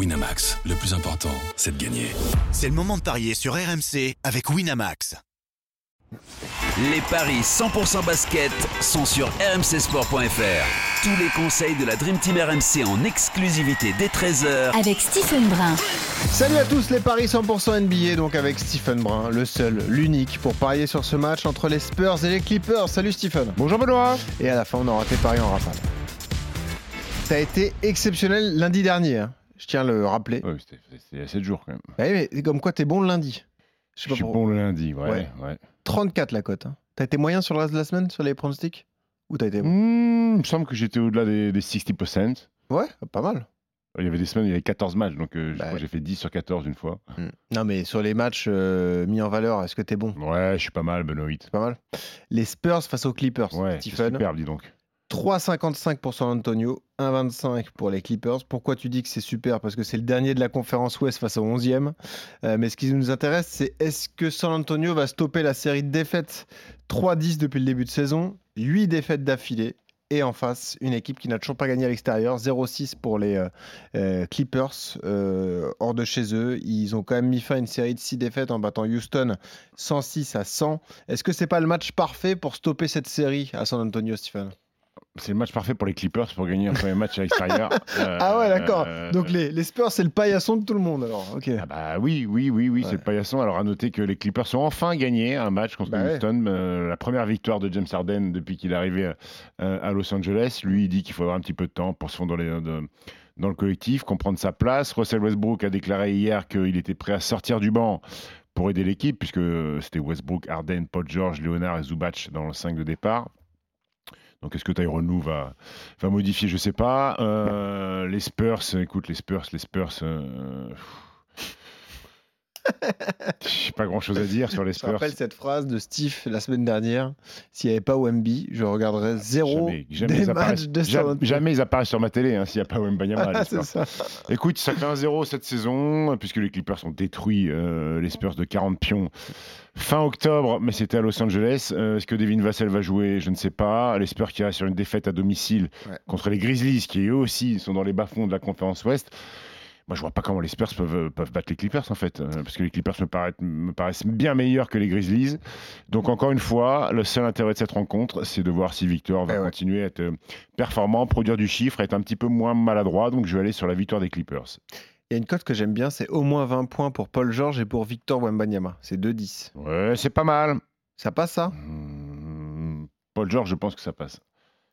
Winamax, le plus important, c'est de gagner. C'est le moment de parier sur RMC avec Winamax. Les paris 100% basket sont sur rmcsport.fr. Tous les conseils de la Dream Team RMC en exclusivité dès 13h avec Stephen Brun. Salut à tous les paris 100% NBA, donc avec Stephen Brun, le seul, l'unique pour parier sur ce match entre les Spurs et les Clippers. Salut Stephen. Bonjour Benoît. Et à la fin, on aura tes paris en rafale. Ça a été exceptionnel lundi dernier, hein. Je tiens à le rappeler. Oui, c'était il y a 7 jours quand même. Bah oui, mais comme quoi t'es bon le lundi. Je, suis bon le lundi, ouais. Ouais. ouais. 34 la cote. Hein. T'as été moyen sur le reste de la semaine sur les pronostics? Ou t'as été bon? Hmm, il me semble que j'étais au-delà des, des 60%. Ouais, pas mal. Il y avait des semaines, il y avait 14 matchs, donc euh, Bah ouais. j'ai fait 10 sur 14 une fois. Hmm. Non mais sur les matchs euh, mis en valeur, est-ce que t'es bon? Ouais, je suis pas mal, Benoît. Pas mal. Les Spurs face aux Clippers, Ouais, Stephen. superbe, dis donc. 3,55 pour San Antonio, 1,25 pour les Clippers. Pourquoi tu dis que c'est super? Parce que c'est le dernier de la conférence Ouest face au 11e. Euh, mais ce qui nous intéresse, c'est est-ce que San Antonio va stopper la série de défaites? 3-10 depuis le début de saison 8 défaites d'affilée. Et en face, une équipe qui n'a toujours pas gagné à l'extérieur. 0-6 pour les euh, euh, Clippers, hors de chez eux. Ils ont quand même mis fin à une série de 6 défaites en battant Houston 106 à 100. Est-ce que c'est pas le match parfait pour stopper cette série à San Antonio, Stephen C'est le match parfait pour les Clippers pour gagner un premier match à l'extérieur. Euh, Ah ouais, d'accord. euh, Donc les, les Spurs, c'est le paillasson de tout le monde alors. Ok. Ah bah oui, oui, oui, oui, Ouais. c'est le paillasson. Alors à noter que les Clippers ont enfin gagné un match contre Bah ouais. Houston, euh, la première victoire de James Harden depuis qu'il est arrivé euh, à Los Angeles. Lui, il dit qu'il faut avoir un petit peu de temps pour se fondre dans, les- de- dans le collectif, comprendre sa place. Russell Westbrook a déclaré hier qu'il était prêt à sortir du banc pour aider l'équipe, puisque c'était Westbrook, Harden, Paul George, Leonard et Zubac dans le 5 de départ. Donc est-ce que Tyronn Lue va, va modifier? Je sais pas. Euh, les Spurs, écoute, les Spurs, les Spurs. euh, pas grand chose à dire sur les Je Spurs. rappelle cette phrase de Steve la semaine dernière. S'il n'y avait pas Wemby, je regarderais zéro Jamais, jamais des matchs de jamais, ils apparaissent sur ma télé hein, s'il n'y a pas Wembanyama. Ah, ça. Écoute, ça fait 1-0 cette saison, puisque les Clippers ont détruit euh, les Spurs de 40 pions fin octobre, mais c'était à Los Angeles. Euh, Est-ce que Devin Vassell va jouer? Je ne sais pas. Les Spurs qui restent sur une défaite à domicile Ouais. contre les Grizzlies, qui eux aussi sont dans les bas-fonds de la conférence Ouest. Moi, je vois pas comment les Spurs peuvent, peuvent battre les Clippers, en fait, euh, parce que les Clippers me paraissent, me paraissent bien meilleurs que les Grizzlies. Donc, encore une fois, le seul intérêt de cette rencontre, c'est de voir si Victor va Eh ouais. continuer à être euh, performant, produire du chiffre, être un petit peu moins maladroit. Donc, je vais aller sur la victoire des Clippers. Il y a une cote que j'aime bien, c'est au moins 20 points pour Paul George et pour Victor Wembanyama. C'est 2-10. Ouais, c'est pas mal. Ça passe ça? Paul George, je pense que ça passe.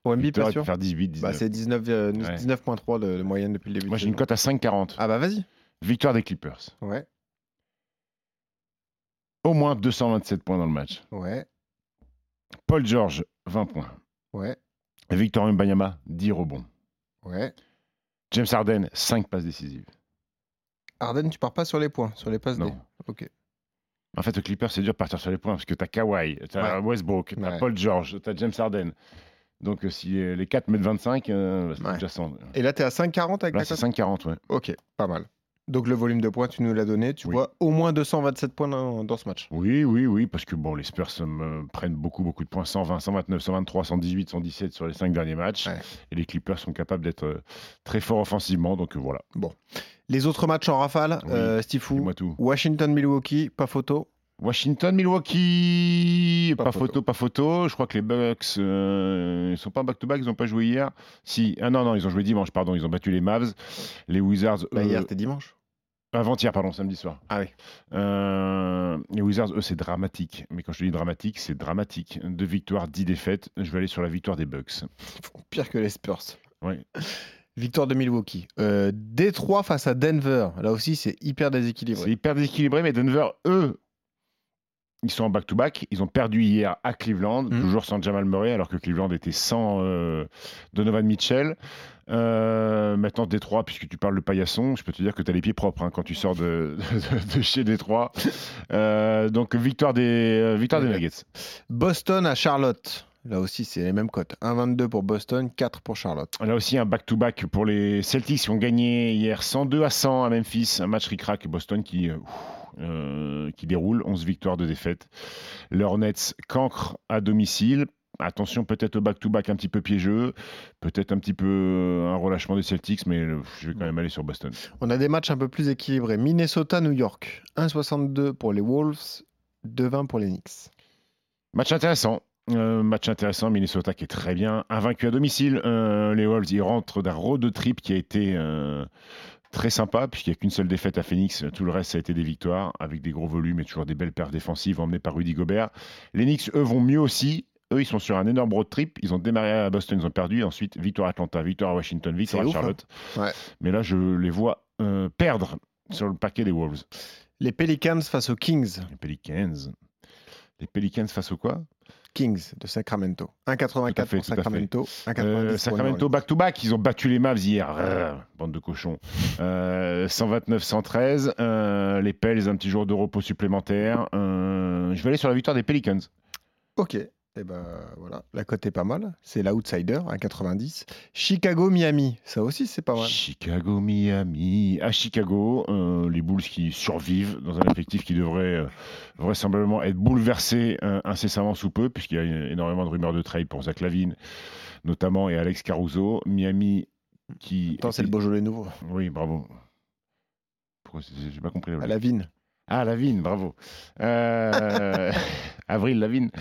Pour Victor, pas sûr faire 18, 19. bah, C'est 19, euh, Ouais. 19.3 de, moyenne depuis le début. Moi, de j'ai une saison. cote à 5,40. Ah bah vas-y. Victoire des Clippers. Ouais, Au moins 227 points dans le match. ouais, Paul George, 20 points. ouais, Et Victor Mbanyama, 10 rebonds. ouais. James Harden, 5 passes décisives. Arden, tu pars pas sur les points, sur les passes D. Non. Ok. En fait, au Clippers, c'est dur de partir sur les points parce que tu as Kawhi, tu as Ouais. Westbrook, tu as Ouais. Paul George, tu as James Harden. Donc, euh, si euh, les 4 mettent 25, euh, c'est Ouais. déjà 100. Et là, tu es à 5,40 avec Là, la c'est cote 5,40, ouais. Ok, pas mal. Donc le volume de points, tu nous l'as donné. Tu Oui. vois au moins 227 points dans, dans ce match. Oui, oui, oui, parce que bon, les Spurs me prennent beaucoup, beaucoup de points 120, 129, 123, 118, 117 sur les 5 derniers matchs. Ouais. Et les Clippers sont capables d'être euh, très forts offensivement. Donc euh, voilà, Les autres matchs en rafale, Oui, euh, Steve Fou, dis-moi tout. Washington-Milwaukee, pas photo. Washington, Milwaukee, Pas pas, photo. photo. pas photo. Je crois que les Bucks, euh, ils sont pas back-to-back, ils n'ont pas joué hier. Si, ah non, non, ils ont joué dimanche, pardon, ils ont battu les Mavs. Les Wizards, Bah, eux, hier, c'était dimanche. avant-hier, pardon, samedi soir. Ah oui. Euh, les Wizards, eux, c'est dramatique. Mais quand je te dis dramatique, c'est dramatique. Deux victoires, dix défaites. Je vais aller sur la victoire des Bucks. Pire que les Spurs. Ouais. Victoire de Milwaukee. Euh, Détroit face à Denver. Là aussi, c'est hyper C'est déséquilibré. hyper déséquilibré, mais Denver, eux, ils sont en back-to-back. Ils ont perdu hier à Cleveland, Mhm. toujours sans Jamal Murray, alors que Cleveland était sans euh, Donovan Mitchell. Euh, maintenant, Détroit, puisque tu parles de paillasson, je peux te dire que tu as les pieds propres hein, quand tu sors de, de- de chez Détroit. Euh, donc, victoire des, victoire des Nuggets. Boston à Charlotte. Là aussi, c'est les mêmes cotes. 1,22 pour Boston, 4 pour Charlotte. Là aussi, un back-to-back pour les Celtics qui ont gagné hier 102 à 100 à Memphis. Un match ric-rac. Boston qui, euh, ouf, euh, qui déroule. 11 victoires de défaite. Les Hornets cancre à domicile. Attention peut-être au back-to-back un petit peu piégeux, peut-être un petit peu euh, un relâchement des Celtics, mais je vais quand même aller sur Boston. On a des matchs un peu plus équilibrés. Minnesota-New York. 1,62 pour les Wolves, 2,20 pour les Knicks. Match intéressant. Euh, match intéressant, Minnesota qui est très bien, invaincu à domicile. Euh, les Wolves, ils rentrent d'un road trip qui a été euh, très sympa, puisqu'il n'y a qu'une seule défaite à Phoenix. Tout le reste, ça a été des victoires, avec des gros volumes et toujours des belles paires défensives emmenées par Rudy Gobert. Les Knicks, eux, vont mieux aussi. Eux, ils sont sur un énorme road trip. Ils ont démarré à Boston, ils ont perdu. Ensuite, victoire à Atlanta, victoire à Washington, victoire à ouf, hein. Charlotte. Ouais. Mais là, je les vois perdre sur le paquet des Wolves. Les Pelicans face aux Kings. Les Pelicans. Les Pelicans face au quoi? Kings de Sacramento. 1,84 Tout à fait, pour. Sacramento. 1,90 Euh, Sacramento back-to-back, ils ont battu les Mavs hier. Rrr, bande de cochons. Euh, 129-113. euh, les Pels, un petit jour de repos supplémentaire. Euh, je vais aller sur la victoire des Pelicans. Ok. Et ben voilà, la cote est pas mal. C'est l'outsider, 1,90. Chicago-Miami. Ça aussi, c'est pas mal. Chicago, Miami. À Chicago, euh, les Bulls qui survivent dans un effectif qui devrait euh, vraisemblablement être bouleversé euh, incessamment sous peu, puisqu'il y a une- énormément de rumeurs de trade pour Zach Lavine, notamment, et Alex Caruso. Miami qui. Attends, c'est le Beaujolais nouveau. Oui, bravo. J'ai pas compris. la À blague. la vigne. Ah, Lavigne, bravo. Euh, Avril Lavigne.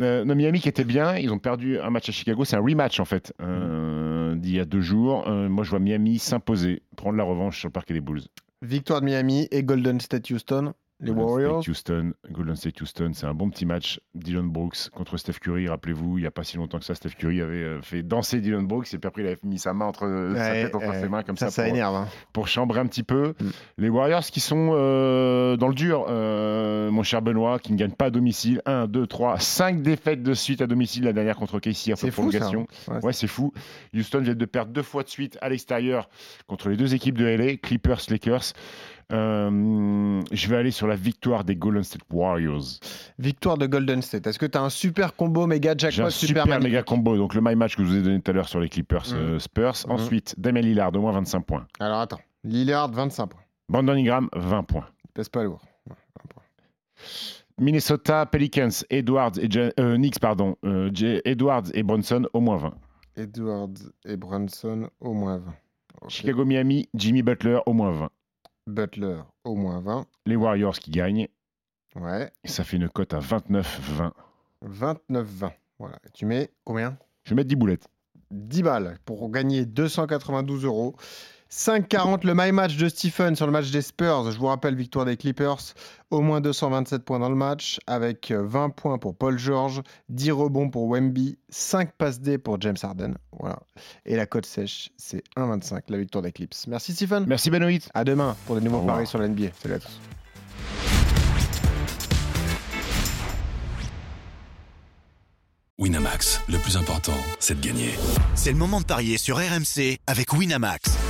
Euh, non, Miami qui était bien, ils ont perdu un match à Chicago. C'est un rematch en fait euh, d'il y a deux jours. Euh, moi, je vois Miami s'imposer, prendre la revanche sur le parquet des Bulls. Victoire de Miami et Golden State Houston. Les Golden Warriors. State Houston, Golden State Houston, c'est un bon petit match. Dylan Brooks contre Steph Curry. Rappelez-vous, il n'y a pas si longtemps que ça, Steph Curry avait euh, fait danser Dylan Brooks et puis après il avait mis sa main entre sa Ouais, tête entre ouais. ses mains comme ça, ça, ça pour, énerve. hein. pour chambrer un petit peu. Mm. Les Warriors qui sont euh, dans le dur, euh, mon cher Benoît, qui ne gagne pas à domicile. 1, 2, 3, 5 défaites de suite à domicile, la dernière contre Casey prolongation. ça. Ouais, Ouais, c'est fou. Houston vient de perdre deux fois de suite à l'extérieur contre les deux équipes de LA, Clippers, Lakers. Euh, je vais aller sur la victoire des Golden State Warriors. Victoire de Golden State. Est-ce que tu as un super combo méga jackpot un super, magnifique méga combo. Donc le my match que je vous ai donné tout à l'heure sur les Clippers Mhm. euh, Spurs. Mhm. Ensuite, Damien Lillard, au moins 25 points. Alors attends. Lillard, 25 points. Brandon Ingram, 20 points. Il pèse pas lourd. Ouais, 20 points. Minnesota Pelicans, Edwards et Ja- euh, Knicks, pardon, euh, Edwards et Bronson au moins 20. Edwards et Brunson, au moins 20. Ok. Chicago Miami, Jimmy Butler au moins 20. Butler, au moins 20. Les Warriors qui gagnent, Ouais. et ça fait une cote à 29-20. 29-20. Voilà. Et tu mets combien? Je vais mettre 10 boulettes. 10 balles pour gagner 292 euros. 5,40 le my match de Stephen sur le match des Spurs. Je vous rappelle, victoire des Clippers. Au moins 227 points dans le match, avec euh, 20 points pour Paul George, 10 rebonds pour Wemby, 5 passes D pour James Harden. Voilà. Et la cote sèche, c'est 1,25 la victoire des Clips. Merci Stephen. Merci Benoît. À demain pour de nouveaux paris sur la NBA. Salut à tous. Winamax, le plus important, c'est de gagner. C'est le moment de parier sur RMC avec Winamax.